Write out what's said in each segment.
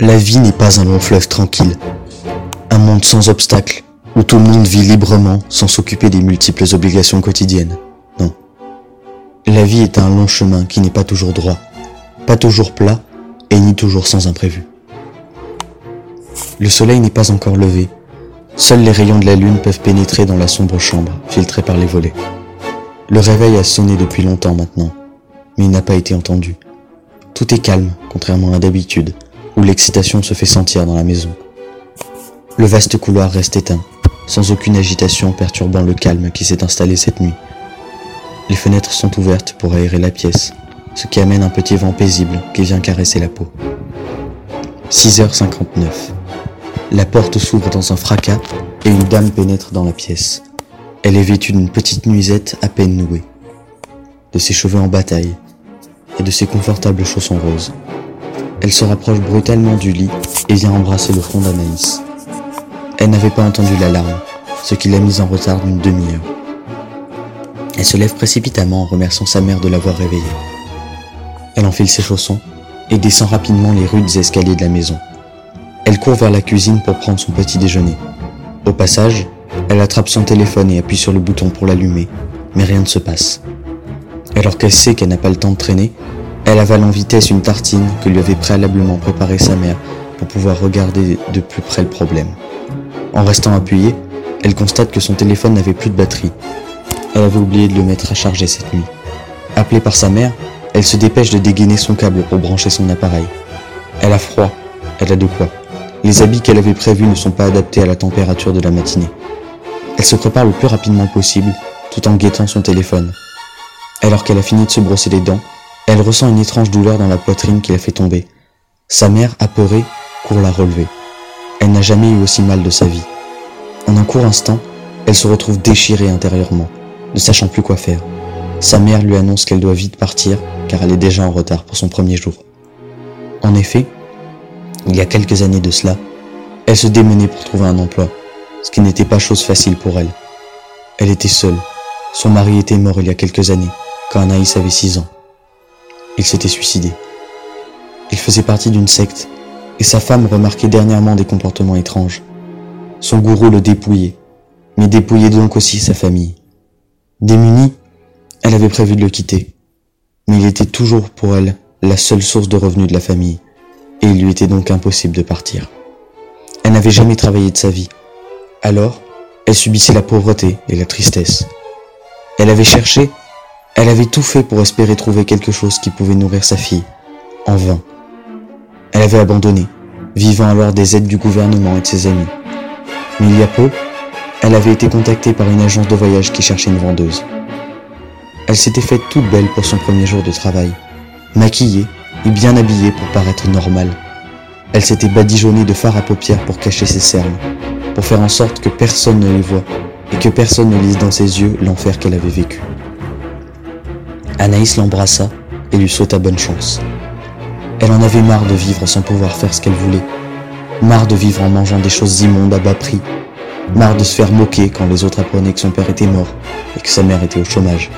La vie n'est pas un long fleuve tranquille, un monde sans obstacles, où tout le monde vit librement sans s'occuper des multiples obligations quotidiennes. Non. La vie est un long chemin qui n'est pas toujours droit, pas toujours plat et ni toujours sans imprévu. Le soleil n'est pas encore levé, seuls les rayons de la lune peuvent pénétrer dans la sombre chambre, filtrée par les volets. Le réveil a sonné depuis longtemps maintenant, mais il n'a pas été entendu. Tout est calme, contrairement à d'habitude, où l'excitation se fait sentir dans la maison. Le vaste couloir reste éteint, sans aucune agitation perturbant le calme qui s'est installé cette nuit. Les fenêtres sont ouvertes pour aérer la pièce, ce qui amène un petit vent paisible qui vient caresser la peau. 6h59. La porte s'ouvre dans un fracas et une dame pénètre dans la pièce. Elle est vêtue d'une petite nuisette à peine nouée, de ses cheveux en bataille et de ses confortables chaussons roses. Elle se rapproche brutalement du lit et vient embrasser le front d'Anaïs. Elle n'avait pas entendu l'alarme, ce qui l'a mise en retard d'une demi-heure. Elle se lève précipitamment en remerciant sa mère de l'avoir réveillée. Elle enfile ses chaussons et descend rapidement les rudes escaliers de la maison. Elle court vers la cuisine pour prendre son petit déjeuner. Au passage, elle attrape son téléphone et appuie sur le bouton pour l'allumer, mais rien ne se passe. Alors qu'elle sait qu'elle n'a pas le temps de traîner, elle avale en vitesse une tartine que lui avait préalablement préparée sa mère pour pouvoir regarder de plus près le problème. En restant appuyée, elle constate que son téléphone n'avait plus de batterie. Elle avait oublié de le mettre à charger cette nuit. Appelée par sa mère, elle se dépêche de dégainer son câble pour brancher son appareil. Elle a froid, elle a de quoi. Les habits qu'elle avait prévus ne sont pas adaptés à la température de la matinée. Elle se prépare le plus rapidement possible, tout en guettant son téléphone. Alors qu'elle a fini de se brosser les dents, elle ressent une étrange douleur dans la poitrine qui la fait tomber. Sa mère, apeurée, court la relever. Elle n'a jamais eu aussi mal de sa vie. En un court instant, elle se retrouve déchirée intérieurement, ne sachant plus quoi faire. Sa mère lui annonce qu'elle doit vite partir car elle est déjà en retard pour son premier jour. En effet, il y a quelques années de cela, elle se démenait pour trouver un emploi, ce qui n'était pas chose facile pour elle. Elle était seule. Son mari était mort il y a quelques années, quand Anaïs avait 6 ans. Il s'était suicidé. Il faisait partie d'une secte, et sa femme remarquait dernièrement des comportements étranges. Son gourou le dépouillait, mais dépouillait donc aussi sa famille. Démunie, elle avait prévu de le quitter, mais il était toujours pour elle la seule source de revenus de la famille, et il lui était donc impossible de partir. Elle n'avait jamais travaillé de sa vie, alors elle subissait la pauvreté et la tristesse. Elle avait cherché, elle avait tout fait pour espérer trouver quelque chose qui pouvait nourrir sa fille, en vain. Elle avait abandonné, vivant alors des aides du gouvernement et de ses amis. Mais il y a peu, elle avait été contactée par une agence de voyage qui cherchait une vendeuse. Elle s'était faite toute belle pour son premier jour de travail, maquillée et bien habillée pour paraître normale. Elle s'était badigeonnée de fard à paupières pour cacher ses cernes, pour faire en sorte que personne ne les voie et que personne ne lise dans ses yeux l'enfer qu'elle avait vécu. Anaïs l'embrassa et lui souhaita bonne chance. Elle en avait marre de vivre sans pouvoir faire ce qu'elle voulait, marre de vivre en mangeant des choses immondes à bas prix, marre de se faire moquer quand les autres apprenaient que son père était mort et que sa mère était au chômage,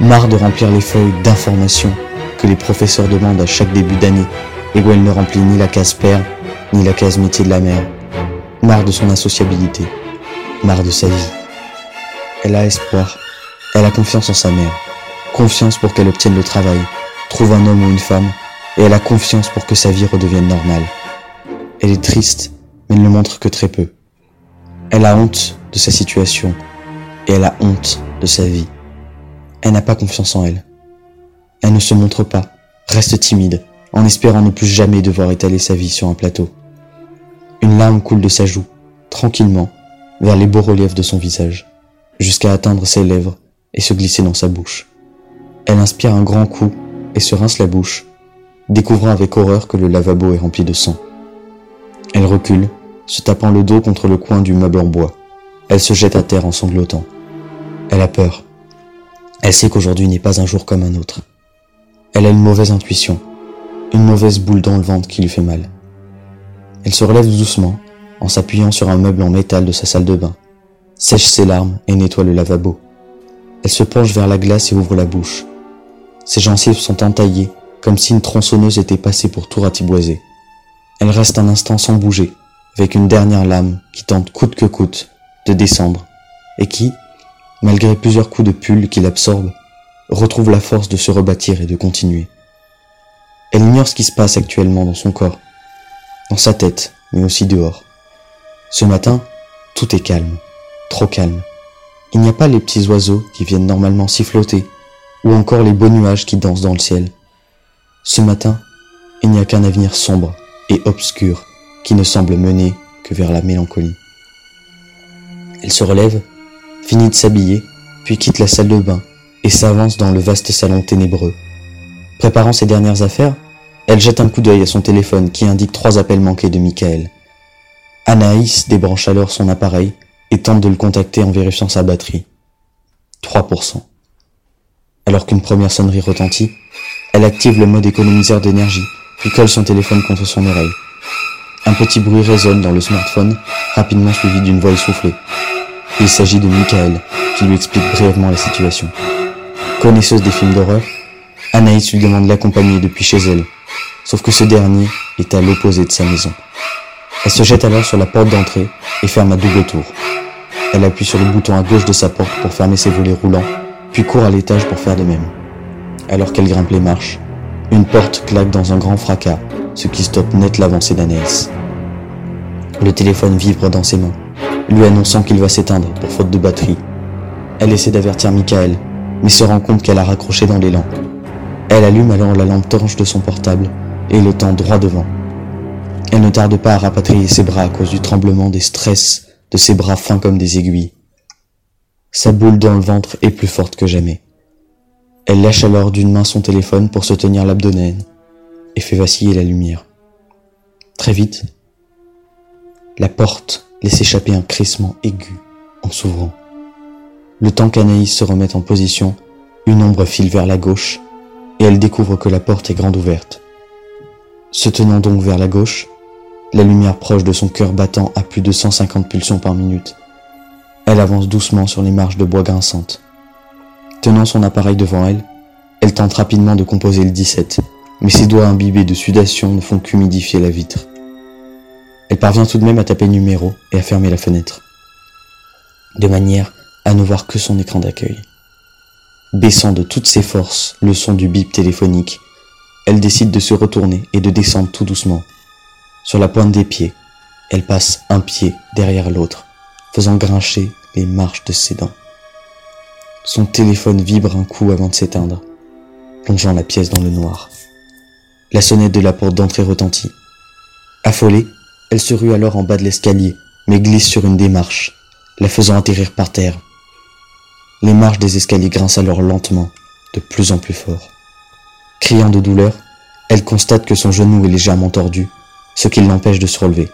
marre de remplir les feuilles d'informations que les professeurs demandent à chaque début d'année et où elle ne remplit ni la case père ni la case métier de la mère, marre de son insociabilité, marre de sa vie. Elle a espoir, elle a confiance en sa mère, confiance pour qu'elle obtienne le travail, trouve un homme ou une femme, et elle a confiance pour que sa vie redevienne normale. Elle est triste, mais ne le montre que très peu. Elle a honte de sa situation, et elle a honte de sa vie. Elle n'a pas confiance en elle. Elle ne se montre pas, reste timide, en espérant ne plus jamais devoir étaler sa vie sur un plateau. Une larme coule de sa joue, tranquillement, vers les beaux reliefs de son visage, jusqu'à atteindre ses lèvres et se glisser dans sa bouche. Elle inspire un grand coup et se rince la bouche, découvrant avec horreur que le lavabo est rempli de sang. Elle recule, se tapant le dos contre le coin du meuble en bois. Elle se jette à terre en sanglotant. Elle a peur. Elle sait qu'aujourd'hui n'est pas un jour comme un autre. Elle a une mauvaise intuition, une mauvaise boule dans le ventre qui lui fait mal. Elle se relève doucement, en s'appuyant sur un meuble en métal de sa salle de bain, sèche ses larmes et nettoie le lavabo. Elle se penche vers la glace et ouvre la bouche. Ses gencives sont entaillées, comme si une tronçonneuse était passée pour tout ratiboiser. Elle reste un instant sans bouger, avec une dernière lame qui tente coûte que coûte de descendre, et qui, malgré plusieurs coups de pull qui l'absorbent, retrouve la force de se rebâtir et de continuer. Elle ignore ce qui se passe actuellement dans son corps, dans sa tête, mais aussi dehors. Ce matin, tout est calme, trop calme. Il n'y a pas les petits oiseaux qui viennent normalement siffloter, ou encore les beaux nuages qui dansent dans le ciel. Ce matin, il n'y a qu'un avenir sombre et obscur qui ne semble mener que vers la mélancolie. Elle se relève, finit de s'habiller, puis quitte la salle de bain et s'avance dans le vaste salon ténébreux. Préparant ses dernières affaires, elle jette un coup d'œil à son téléphone qui indique trois appels manqués de Michael. Anaïs débranche alors son appareil et tente de le contacter en vérifiant sa batterie. 3%. Alors qu'une première sonnerie retentit, elle active le mode économiseur d'énergie, puis colle son téléphone contre son oreille. Un petit bruit résonne dans le smartphone, rapidement suivi d'une voix essoufflée. Il s'agit de Michael, qui lui explique brièvement la situation. Connaisseuse des films d'horreur, Anaïs lui demande l'accompagner depuis chez elle, sauf que ce dernier est à l'opposé de sa maison. Elle se jette alors sur la porte d'entrée et ferme à double tour. Elle appuie sur le bouton à gauche de sa porte pour fermer ses volets roulants, puis court à l'étage pour faire de même. Alors qu'elle grimpe les marches, une porte claque dans un grand fracas, ce qui stoppe net l'avancée d'Anaïs. Le téléphone vibre dans ses mains, lui annonçant qu'il va s'éteindre pour faute de batterie. Elle essaie d'avertir Michael, mais se rend compte qu'elle a raccroché dans l'élan. Elle allume alors la lampe torche de son portable et le tend droit devant. Elle ne tarde pas à rapatrier ses bras à cause du tremblement des stress de ses bras fins comme des aiguilles. Sa boule dans le ventre est plus forte que jamais. Elle lâche alors d'une main son téléphone pour se tenir l'abdomen et fait vaciller la lumière. Très vite, la porte laisse échapper un crissement aigu en s'ouvrant. Le temps qu'Anaïs se remette en position, une ombre file vers la gauche et elle découvre que la porte est grande ouverte. Se tenant donc vers la gauche, la lumière proche de son cœur battant à plus de 150 pulsions par minute. Elle avance doucement sur les marches de bois grinçantes. Tenant son appareil devant elle, elle tente rapidement de composer le 17, mais ses doigts imbibés de sudation ne font qu'humidifier la vitre. Elle parvient tout de même à taper numéro et à fermer la fenêtre, de manière à ne voir que son écran d'accueil. Baissant de toutes ses forces le son du bip téléphonique, elle décide de se retourner et de descendre tout doucement. Sur la pointe des pieds, elle passe un pied derrière l'autre, faisant grincher les marches de ses dents. Son téléphone vibre un coup avant de s'éteindre, plongeant la pièce dans le noir. La sonnette de la porte d'entrée retentit. Affolée, elle se rue alors en bas de l'escalier, mais glisse sur une des marches, la faisant atterrir par terre. Les marches des escaliers grincent alors lentement, de plus en plus fort. Criant de douleur, elle constate que son genou est légèrement tordu ce qui l'empêche de se relever.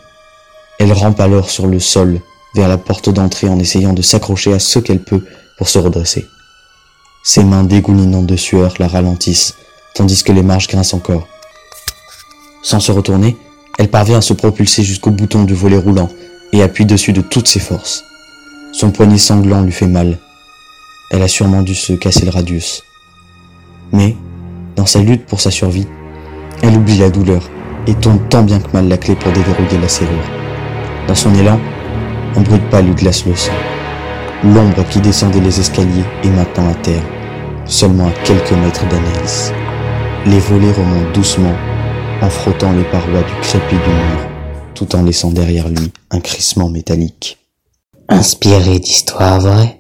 Elle rampe alors sur le sol vers la porte d'entrée en essayant de s'accrocher à ce qu'elle peut pour se redresser. Ses mains dégoulinantes de sueur la ralentissent, tandis que les marches grincent encore. Sans se retourner, elle parvient à se propulser jusqu'au bouton du volet roulant et appuie dessus de toutes ses forces. Son poignet sanglant lui fait mal. Elle a sûrement dû se casser le radius. Mais, dans sa lutte pour sa survie, elle oublie la douleur et tourne tant bien que mal la clé pour déverrouiller la serrure. Dans son élan, un bruit pas lui glace le sang. L'ombre qui descendait les escaliers est maintenant à terre, seulement à quelques mètres d'Anaïs. Les volets remontent doucement en frottant les parois du crépi du mur, tout en laissant derrière lui un crissement métallique. Inspiré d'histoires vraies,